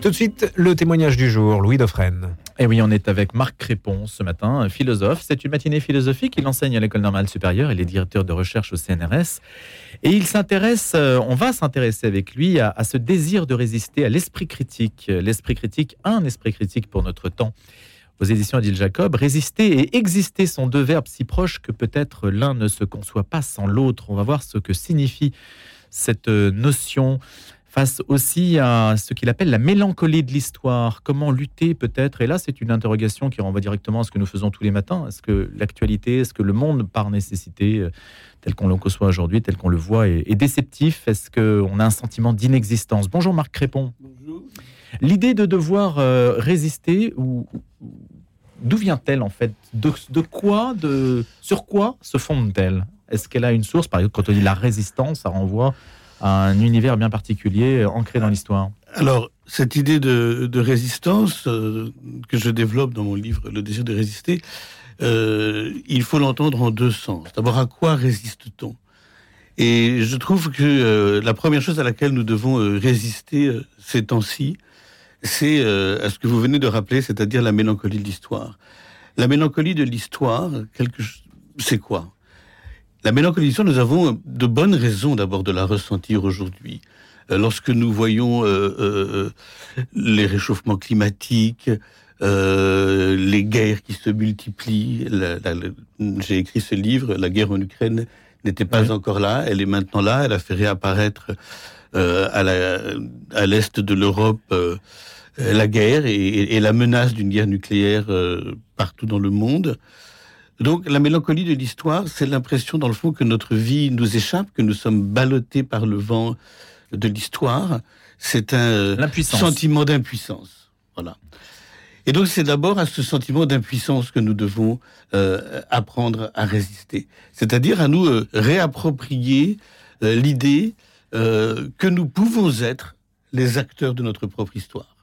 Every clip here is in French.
Tout de suite, le témoignage du jour, Louis Dauphren. Et oui, on est avec Marc Crépon ce matin, philosophe. C'est une matinée philosophique. Il enseigne à l'école normale supérieure. Il est directeur de recherche au CNRS. Et il s'intéresse, euh, on va s'intéresser avec lui à, ce désir de résister à l'esprit critique. L'esprit critique, un esprit critique pour notre temps. Aux éditions Adil Jacob, résister et exister sont deux verbes si proches que peut-être l'un ne se conçoit pas sans l'autre. On va voir ce que signifie cette notion face aussi à ce qu'il appelle la mélancolie de l'histoire. Comment lutter peut-être? Et là, c'est une interrogation qui renvoie directement à ce que nous faisons tous les matins. Est-ce que l'actualité, est-ce que le monde par nécessité, euh, tel qu'on le conçoit aujourd'hui, tel qu'on le voit, est, déceptif? Est-ce qu'on a un sentiment d'inexistence? Bonjour Marc Crépon. Bonjour. L'idée de devoir euh, résister, ou, d'où vient-elle en fait? De, de, quoi, de, sur quoi se fonde-t-elle? Est-ce qu'elle a une source? Par exemple, quand on dit la résistance, ça renvoie un univers bien particulier euh, ancré dans l'histoire. Alors, cette idée de, résistance euh, que je développe dans mon livre Le désir de résister, euh, il faut l'entendre en deux sens. D'abord, à quoi résiste-t-on? Et je trouve que la première chose à laquelle nous devons résister ces temps-ci, c'est à ce que vous venez de rappeler, c'est-à-dire la mélancolie de l'histoire. La mélancolie de l'histoire, c'est quoi? La mélancolie nous avons de bonnes raisons d'abord de la ressentir aujourd'hui. Euh, lorsque nous voyons euh, euh, les réchauffements climatiques, les guerres qui se multiplient, j'ai écrit ce livre, la guerre en Ukraine n'était pas encore là, elle est maintenant là, elle a fait réapparaître à l'est de l'Europe la guerre et, la menace d'une guerre nucléaire partout dans le monde. Donc la mélancolie de l'histoire, c'est l'impression dans le fond que notre vie nous échappe, que nous sommes ballottés par le vent de l'histoire. C'est un sentiment d'impuissance. Voilà. Et donc c'est d'abord à ce sentiment d'impuissance que nous devons euh, apprendre à résister. C'est-à-dire à nous euh, réapproprier euh, l'idée que nous pouvons être les acteurs de notre propre histoire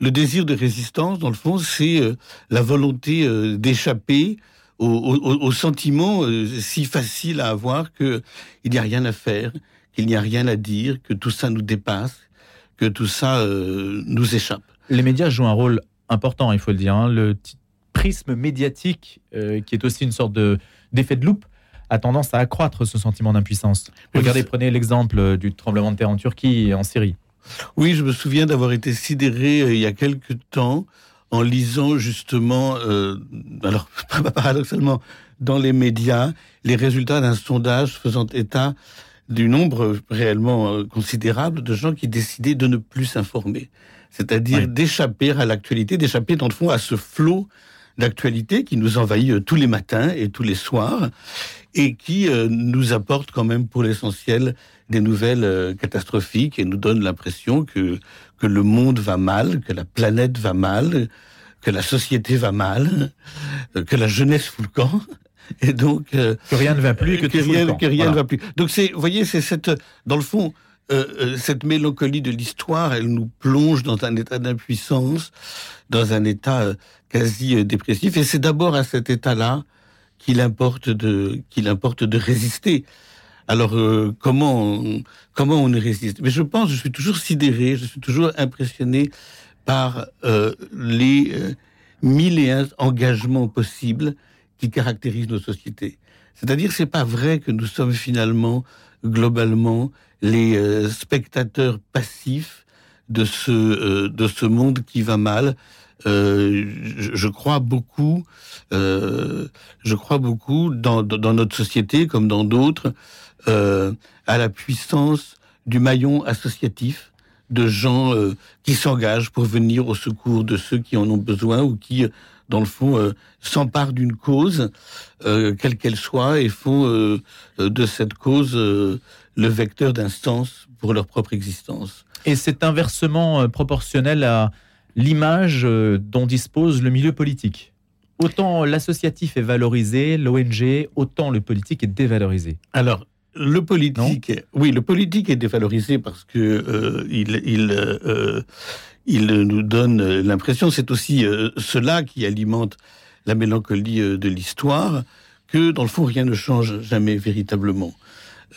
le désir de résistance, dans le fond, c'est euh, la volonté euh, d'échapper au, sentiment euh, si facile à avoir qu'il n'y a rien à faire, qu'il n'y a rien à dire, que tout ça nous dépasse, que tout ça nous échappe. Les médias jouent un rôle important, il faut le dire. Hein. Le prisme médiatique, qui est aussi une sorte de d'effet de loupe, a tendance à accroître ce sentiment d'impuissance. Regardez, prenez l'exemple du tremblement de terre en Turquie et en Syrie. Oui, je me souviens d'avoir été sidéré euh, il y a quelque temps en lisant justement, euh, alors paradoxalement, dans les médias, les résultats d'un sondage faisant état du nombre réellement euh, considérable de gens qui décidaient de ne plus s'informer. C'est-à-dire d'échapper à l'actualité, d'échapper dans le fond à ce flot d'actualité qui nous envahit tous les matins et tous les soirs et qui nous apporte quand même pour l'essentiel des nouvelles euh, catastrophiques et nous donne l'impression que, que le monde va mal, que la planète va mal, que la société va mal, euh, que la jeunesse fout le camp. Et donc euh, que rien ne va plus, que, que rien, que rien ne va plus. Donc c'est, vous voyez, c'est cette, dans le fond, cette mélancolie de l'histoire, elle nous plonge dans un état d'impuissance, dans un état quasi dépressif. Et c'est d'abord à cet état-là qu'il importe de, qu'il importe de résister. Alors euh, comment comment on y résiste? Mais je pense, je suis toujours sidéré, je suis toujours impressionné par euh, les euh, mille et un engagements possibles qui caractérisent nos sociétés. C'est-à-dire, c'est pas vrai que nous sommes finalement globalement les spectateurs passifs de ce de ce monde qui va mal. Je, je, crois beaucoup, je crois beaucoup dans, dans notre société comme dans d'autres euh, à la puissance du maillon associatif de gens euh, qui s'engagent pour venir au secours de ceux qui en ont besoin ou qui, dans le fond, euh, s'emparent d'une cause, quelle qu'elle soit, et font de cette cause le vecteur sens pour leur propre existence. Et c'est inversement proportionnel à l'image dont dispose le milieu politique. Autant l'associatif est valorisé, l'ONG, autant le politique est dévalorisé. Alors, le politique, oui, le politique est dévalorisé parce que euh, il, il, euh, il nous donne l'impression, c'est aussi euh, cela qui alimente la mélancolie de l'histoire, que dans le fond rien ne change jamais véritablement.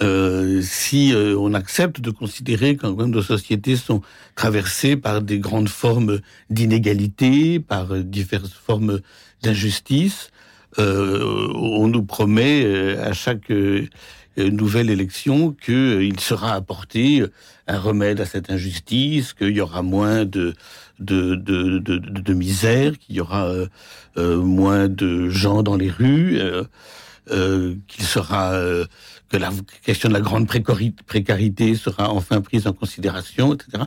euh, si euh, on accepte de considérer quand même nos sociétés sont traversées par des grandes formes d'inégalité, par euh, diverses formes d'injustice, on nous promet à chaque nouvelle élection qu'il sera apporté un remède à cette injustice, qu'il y aura moins de, de, de, de, de misère, qu'il y aura moins de gens dans les rues, qu'il sera que la question de la grande précarité sera enfin prise en considération, etc.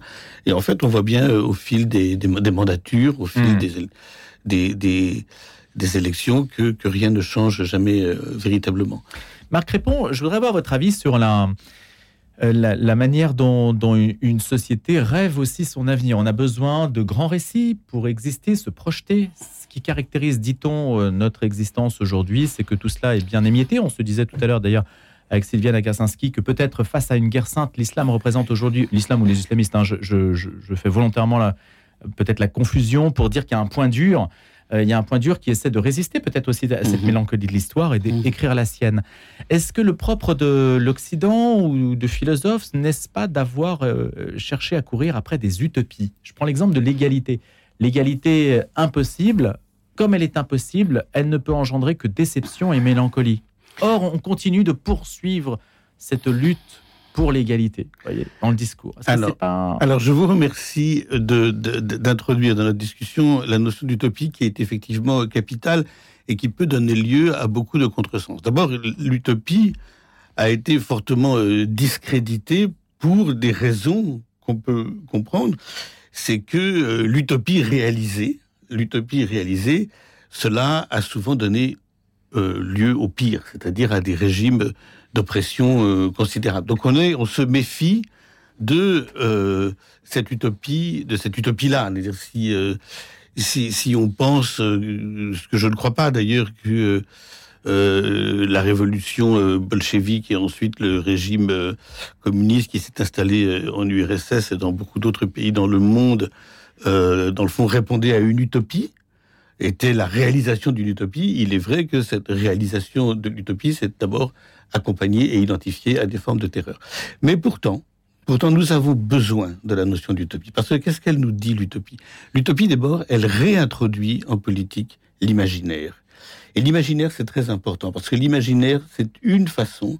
Et en fait, on voit bien euh, au fil des, des, mandatures, au fil hmm. des, des, des, élections, que, que, rien ne change jamais euh, véritablement. Marc Répond, je voudrais avoir votre avis sur la, euh, la, manière dont, une société rêve aussi son avenir. On a besoin de grands récits pour exister, se projeter. Ce qui caractérise, dit-on, notre existence aujourd'hui, c'est que tout cela est bien émietté. On se disait tout à l'heure d'ailleurs avec Sylviane Agacinski que peut-être face à une guerre sainte, l'islam représente aujourd'hui, l'islam ou les islamistes, hein, je, fais volontairement peut-être la confusion pour dire qu'il y a un point dur. Euh, il y a un point dur qui essaie de résister peut-être aussi à cette mhm. mélancolie de l'histoire et d'écrire mhm. la sienne. Est-ce que le propre de l'Occident ou de philosophes, n'est-ce pas d'avoir euh, cherché à courir après des utopies? Je prends l'exemple de l'égalité. L'égalité impossible, comme elle est impossible, elle ne peut engendrer que déception et mélancolie. Or, on continue de poursuivre cette lutte pour l'égalité, voyez, dans le discours. Alors, alors, je vous remercie d'introduire dans notre discussion la notion d'utopie qui est effectivement capitale et qui peut donner lieu à beaucoup de contresens. D'abord, l'utopie a été fortement euh, discréditée pour des raisons qu'on peut comprendre. C'est que euh, l'utopie réalisée, l'utopie réalisée, cela a souvent donné euh, lieu au pire, c'est-à-dire à des régimes d'oppression euh, considérables. Donc on est, on se méfie de euh, cette utopie, de cette utopie-là. Si, si, si on pense, ce que je ne crois pas d'ailleurs, que la révolution bolchevique et ensuite le régime communiste qui s'est installé en URSS et dans beaucoup d'autres pays dans le monde, dans le fond, répondait à une utopie était la réalisation d'une utopie, il est vrai que cette réalisation de l'utopie s'est d'abord accompagnée et identifiée à des formes de terreur. Mais pourtant, pourtant, nous avons besoin de la notion d'utopie. Parce que qu'est-ce qu'elle nous dit, l'utopie? L'utopie, d'abord, elle réintroduit en politique l'imaginaire. Et l'imaginaire, c'est très important, parce que l'imaginaire, c'est une façon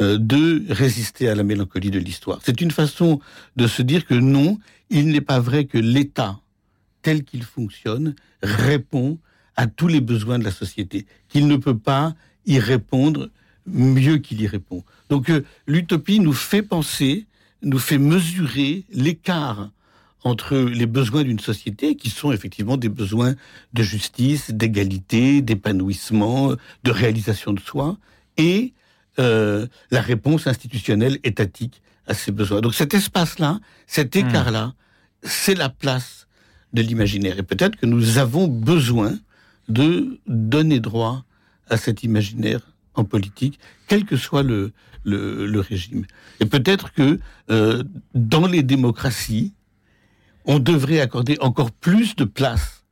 euh, de résister à la mélancolie de l'histoire. C'est une façon de se dire que non, il n'est pas vrai que l'État tel qu'il fonctionne, répond à tous les besoins de la société, qu'il ne peut pas y répondre mieux qu'il y répond. Donc euh, l'utopie nous fait penser, nous fait mesurer l'écart entre les besoins d'une société, qui sont effectivement des besoins de justice, d'égalité, d'épanouissement, de réalisation de soi, et euh, la réponse institutionnelle étatique à ces besoins. Donc cet espace-là, cet hmm. écart-là, c'est la place de l'imaginaire. Et peut-être que nous avons besoin de donner droit à cet imaginaire en politique, quel que soit le, régime. Et peut-être que euh, dans les démocraties, on devrait accorder encore plus de place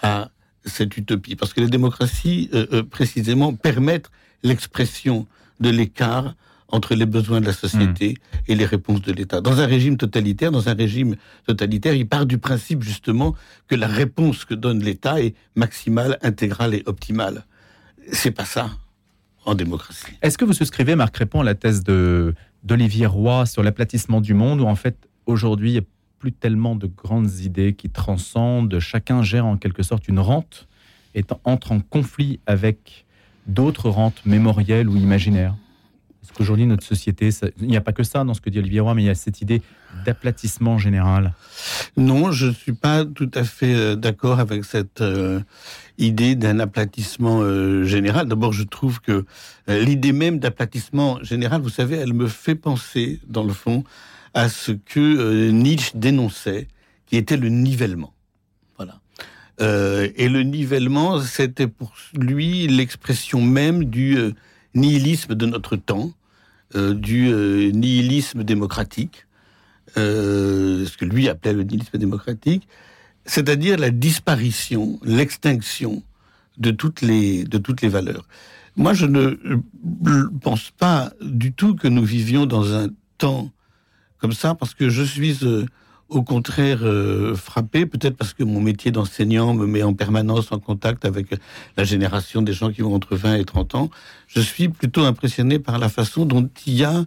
à cette utopie, parce que les démocraties, euh, euh, précisément, permettent l'expression de l'écart entre les besoins de la société hmm. et les réponses de l'État. Dans un régime totalitaire, dans un régime totalitaire, il part du principe justement que la réponse que donne l'État est maximale, intégrale et optimale. C'est pas ça en démocratie. Est-ce que vous souscrivez, Marc Répond, à la thèse de d'Olivier Roy sur l'aplatissement du monde, où en fait aujourd'hui il n'y a plus tellement de grandes idées qui transcendent, chacun gère en quelque sorte une rente et entre en conflit avec d'autres rentes mémorielles ou imaginaires? Est-ce qu'aujourd'hui, notre société, il n'y a pas que ça dans ce que dit Olivier Roy, mais il y a cette idée d'aplatissement général Non, je ne suis pas tout à fait euh, d'accord avec cette euh, idée d'un aplatissement euh, général. D'abord, je trouve que l'idée même d'aplatissement général, vous savez, elle me fait penser, dans le fond, à ce que Nietzsche dénonçait, qui était le nivellement. Voilà. et le nivellement, c'était pour lui l'expression même du nihilisme de notre temps, euh, du euh, nihilisme démocratique, euh, ce que lui appelait le nihilisme démocratique, c'est-à-dire la disparition, l'extinction de toutes les de toutes les valeurs. moi, je ne pense pas du tout que nous vivions dans un temps comme ça, parce que je suis au contraire euh, frappé, peut-être parce que mon métier d'enseignant me met en permanence en contact avec la génération des gens qui ont entre 20 et 30 ans. Je suis plutôt impressionné par la façon dont il y a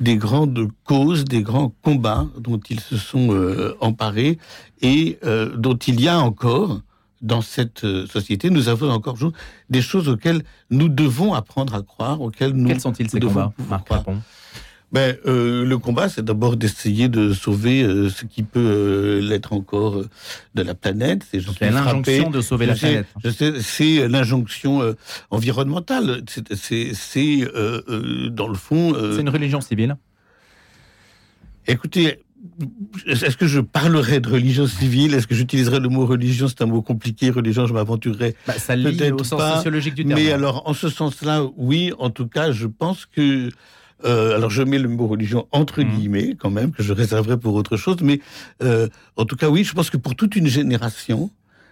des grandes causes, des grands combats dont ils se sont euh, emparés et dont il y a encore dans cette euh, société, nous avons encore des choses auxquelles nous devons apprendre à croire, auxquelles nous. Quels sont-ils ces combats, Marc ben, euh, le combat, c'est d'abord d'essayer de sauver euh, ce qui peut l'être encore de la planète. C'est l'injonction de sauver la planète. C'est l'injonction environnementale. C'est dans le fond. c'est une religion civile. Écoutez, est-ce que je parlerai de religion civile? Est-ce que j'utiliserai le mot religion? C'est un mot compliqué. Religion, je m'aventurerai. Bah, ça lie au sens sociologique du terme. Mais alors, en ce sens-là, oui. En tout cas, je pense que. Euh, alors, je mets le mot religion entre mmh. guillemets, quand même, que je réserverai pour autre chose. Mais euh, en tout cas, oui, je pense que pour toute une génération,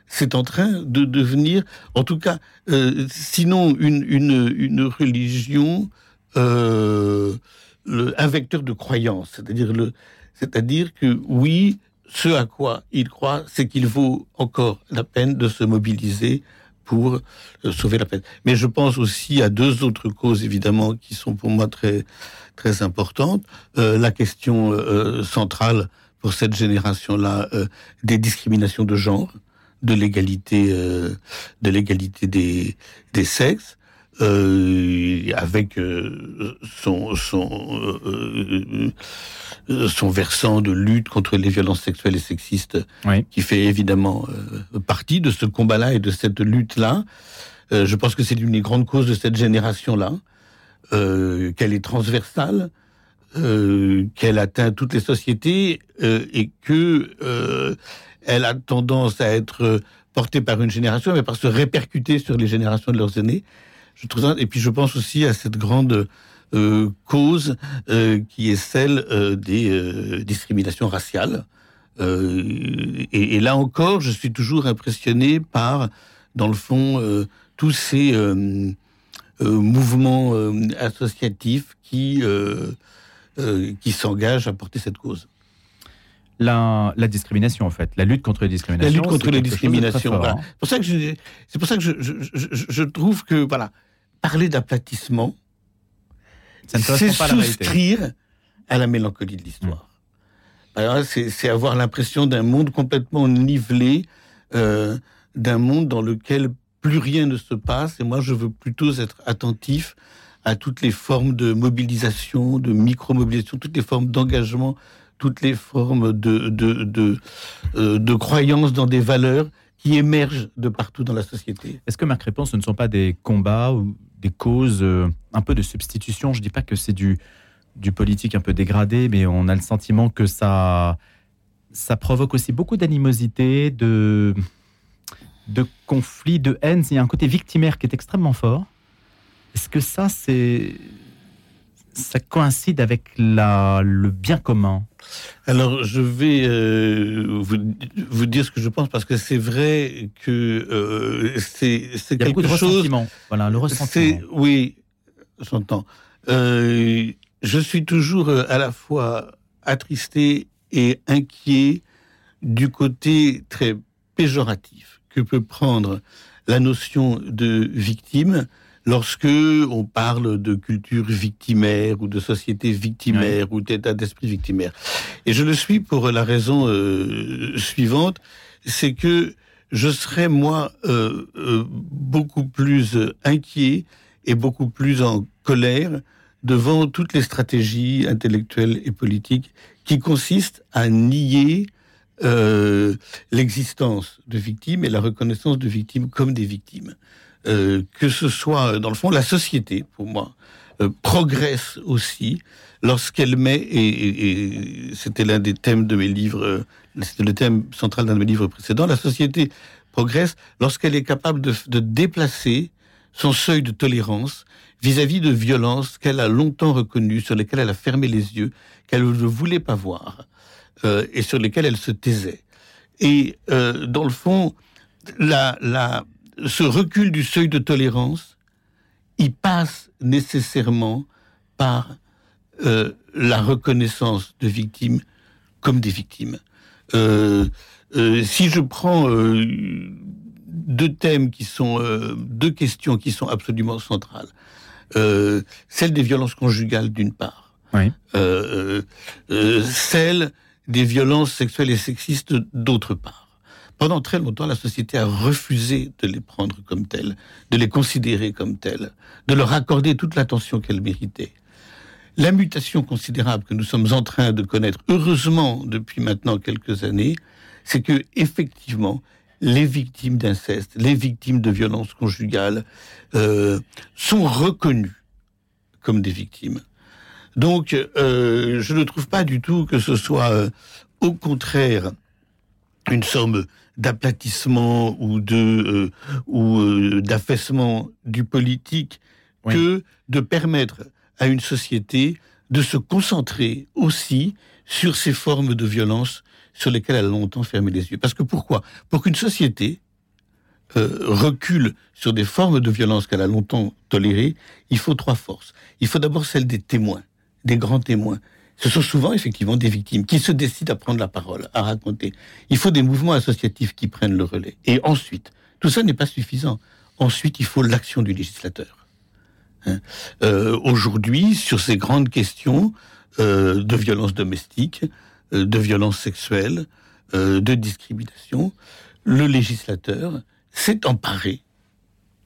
c'est en train de devenir, en tout cas, euh, sinon une, une, une religion, le, un vecteur de croyance, c'est-à-dire le, c'est-à-dire que oui, ce à quoi il croit, c'est qu'il vaut encore la peine de se mobiliser pour euh, sauver la peine. Mais je pense aussi à deux autres causes, évidemment, qui sont pour moi très, très importantes. Euh, la question euh, centrale pour cette génération-là des discriminations de genre, de l'égalité, de l'égalité des, des sexes. Euh, avec euh, son son euh, son versant de lutte contre les violences sexuelles et sexistes, qui fait évidemment partie de ce combat-là et de cette lutte-là. je pense que c'est l'une des grandes causes de cette génération-là, qu'elle est transversale, qu'elle atteint toutes les sociétés et que elle a tendance à être portée par une génération, mais par se répercuter sur les générations de leurs aînés. Je trouve ça, et puis je pense aussi à cette grande euh, cause euh, qui est celle euh, des discriminations raciales. Et, et, là encore, je suis toujours impressionné par, dans le fond, tous ces mouvements associatifs qui qui s'engagent à porter cette cause. La, la, discrimination, en fait, la lutte contre les discriminations. La lutte contre les discriminations. Hein. C'est pour ça que je, c'est pour ça que je, je, je, je, trouve que voilà, parler d'aplatissement, c'est souscrire à la mélancolie de l'histoire. Mmh. C'est avoir l'impression d'un monde complètement nivelé, euh, d'un monde dans lequel plus rien ne se passe. Et moi, je veux plutôt être attentif à toutes les formes de mobilisation, de micro-mobilisation, toutes les formes d'engagement, toutes les formes de, de, de, euh, de croyance dans des valeurs qui émergent de partout dans la société. Est-ce que, Marc Réponse, ce ne sont pas des combats ou des causes euh, un peu de substitution. Je dis pas que c'est du, du politique un peu dégradé, mais on a le sentiment que ça, ça provoque aussi beaucoup d'animosité, de, de conflits, de haine. Il y a un côté victimaire qui est extrêmement fort. Est-ce que ça, c'est ça coïncide avec la, le bien commun Alors, je vais euh, vous, vous, dire ce que je pense parce que c'est vrai que euh, c'est quelque de chose. Voilà, le ressentiment. Oui, j'entends. Euh, je suis toujours à la fois attristé et inquiet du côté très péjoratif que peut prendre la notion de victime lorsque on parle de culture victimaire ou de société victimaire ou d'état d'esprit victimaire. Et je le suis pour la raison euh, suivante, c'est que je serais moi euh, euh, beaucoup plus inquiet et beaucoup plus en colère devant toutes les stratégies intellectuelles et politiques qui consistent à nier l'existence de victimes et la reconnaissance de victimes comme des victimes. Euh, que ce soit, euh, dans le fond, la société, pour moi, euh, progresse aussi lorsqu'elle met, et, c'était l'un des thèmes de mes livres, c'était le thème central d'un de mes livres précédents, la société progresse lorsqu'elle est capable de, déplacer son seuil de tolérance vis-à-vis de violences qu'elle a longtemps reconnues, sur lesquelles elle a fermé les yeux, qu'elle ne voulait pas voir, euh, et sur lesquelles elle se taisait. Et euh, dans le fond, la, la, ce recul du seuil de tolérance, il passe nécessairement par euh, la reconnaissance de victimes comme des victimes. Euh, euh, si je prends deux thèmes qui sont, deux questions qui sont absolument centrales, celle des violences conjugales d'une part, celle des violences sexuelles et sexistes d'autre part. Pendant très longtemps, la société a refusé de les prendre comme telles, de les considérer comme telles, de leur accorder toute l'attention qu'elles méritaient. La mutation considérable que nous sommes en train de connaître, heureusement depuis maintenant quelques années, c'est que effectivement, les victimes d'inceste, les victimes de violences conjugales euh, sont reconnues comme des victimes. Donc, euh, je ne trouve pas du tout que ce soit, euh, au contraire, une somme d'aplatissement ou de euh, ou euh, d'affaissement du politique que de permettre à une société de se concentrer aussi sur ces formes de violence sur lesquelles elle a longtemps fermé les yeux. Parce que pourquoi? Pour qu'une société euh, recule sur des formes de violence qu'elle a longtemps tolérées, il faut trois forces. Il faut d'abord celle des témoins, des grands témoins, ce sont souvent effectivement des victimes qui se décident à prendre la parole, à raconter. Il faut des mouvements associatifs qui prennent le relais. Et ensuite, tout ça n'est pas suffisant. Ensuite, il faut l'action du législateur. Hein. Euh, aujourd'hui, sur ces grandes questions euh, de violence domestique, euh, de violence sexuelle, de discrimination, le législateur s'est emparé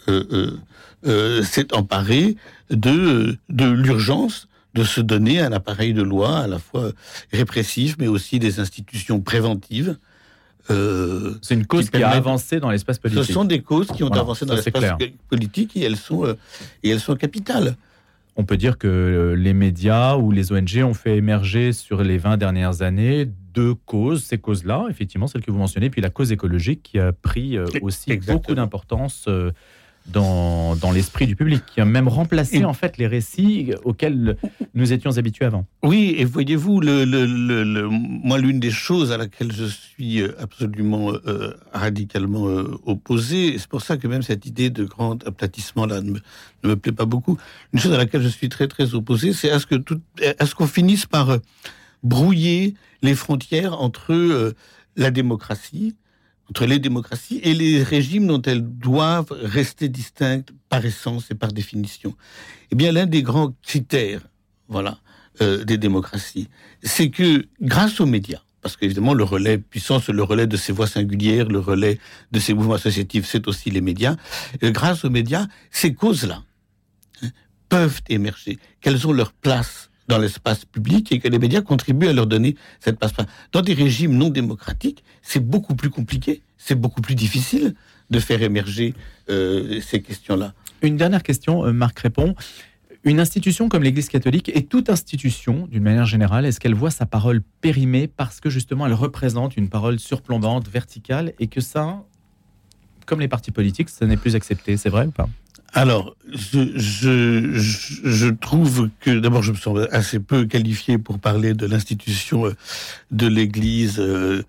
s'est emparé de, de l'urgence de se donner un appareil de loi à la fois répressif, mais aussi des institutions préventives. Euh, c'est une cause qui, a avancé dans l'espace politique. Ce sont des causes qui ont avancé dans l'espace politique et elles sont euh, et elles sont capitales. On peut dire que euh, les médias ou les ONG ont fait émerger sur les 20 dernières années deux causes. Ces causes-là, effectivement, celles que vous mentionnez, puis la cause écologique qui a pris aussi beaucoup d'importance dans, dans l'esprit du public, qui a même remplacé en fait les récits auxquels nous étions habitués avant. Oui, et voyez-vous, le, le, le, moi l'une des choses à laquelle je suis absolument euh, radicalement euh, opposé, c'est pour ça que même cette idée de grand aplatissement là ne me, ne me, plaît pas beaucoup. Une chose à laquelle je suis très très opposé, c'est à ce que tout, à ce qu'on finisse par euh, brouiller les frontières entre la démocratie entre les démocraties et les régimes dont elles doivent rester distinctes par essence et par définition. Eh bien, l'un des grands critères, voilà, euh, des démocraties, c'est que grâce aux médias, parce qu'évidemment le relais puissance, le relais de ces voix singulières, le relais de ces mouvements associatifs, c'est aussi les médias. Euh, grâce aux médias, ces causes-là hein, peuvent émerger, qu'elles ont leur place dans l'espace public et que les médias contribuent à leur donner cette place. Dans des régimes non démocratiques, c'est beaucoup plus compliqué, c'est beaucoup plus difficile de faire émerger euh, ces questions-là. Une dernière question, euh, Marc répond. Une institution comme l'Église catholique et toute institution, d'une manière générale, est-ce qu'elle voit sa parole périmée parce que justement elle représente une parole surplombante, verticale, et que ça, comme les partis politiques, ça n'est plus accepté, c'est vrai ou pas? Alors, je, je, je, trouve que d'abord, je me sens assez peu qualifié pour parler de l'institution euh, de l'Église, euh,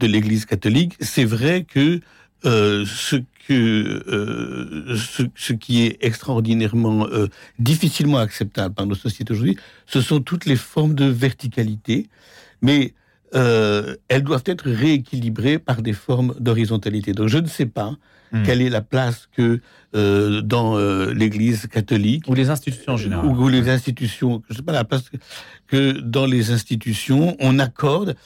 de l'Église catholique. C'est vrai que euh, ce que euh, ce, ce, qui est extraordinairement euh, difficilement acceptable par nos sociétés aujourd'hui, ce sont toutes les formes de verticalité, mais euh, elles doivent être rééquilibrées par des formes d'horizontalité. Donc, je ne sais pas Hmm. Quelle est la place que euh, dans euh, l'Église catholique ou les institutions en général, ou, les institutions, je sais pas la place que dans les institutions on accorde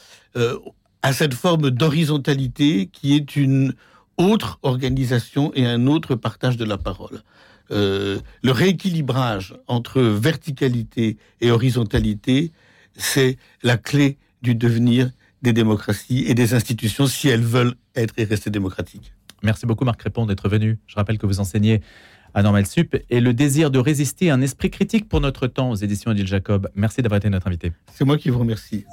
à cette forme d'horizontalité qui est une autre organisation et un autre partage de la parole. le rééquilibrage entre verticalité et horizontalité, c'est la clé du devenir des démocraties et des institutions si elles veulent être et rester démocratiques. Merci beaucoup Marc Répond d'être venu. Je rappelle que vous enseignez à Normal Sup et le désir de résister à un esprit critique pour notre temps aux éditions Adil Jacob. Merci d'avoir été notre invité. C'est moi qui vous remercie.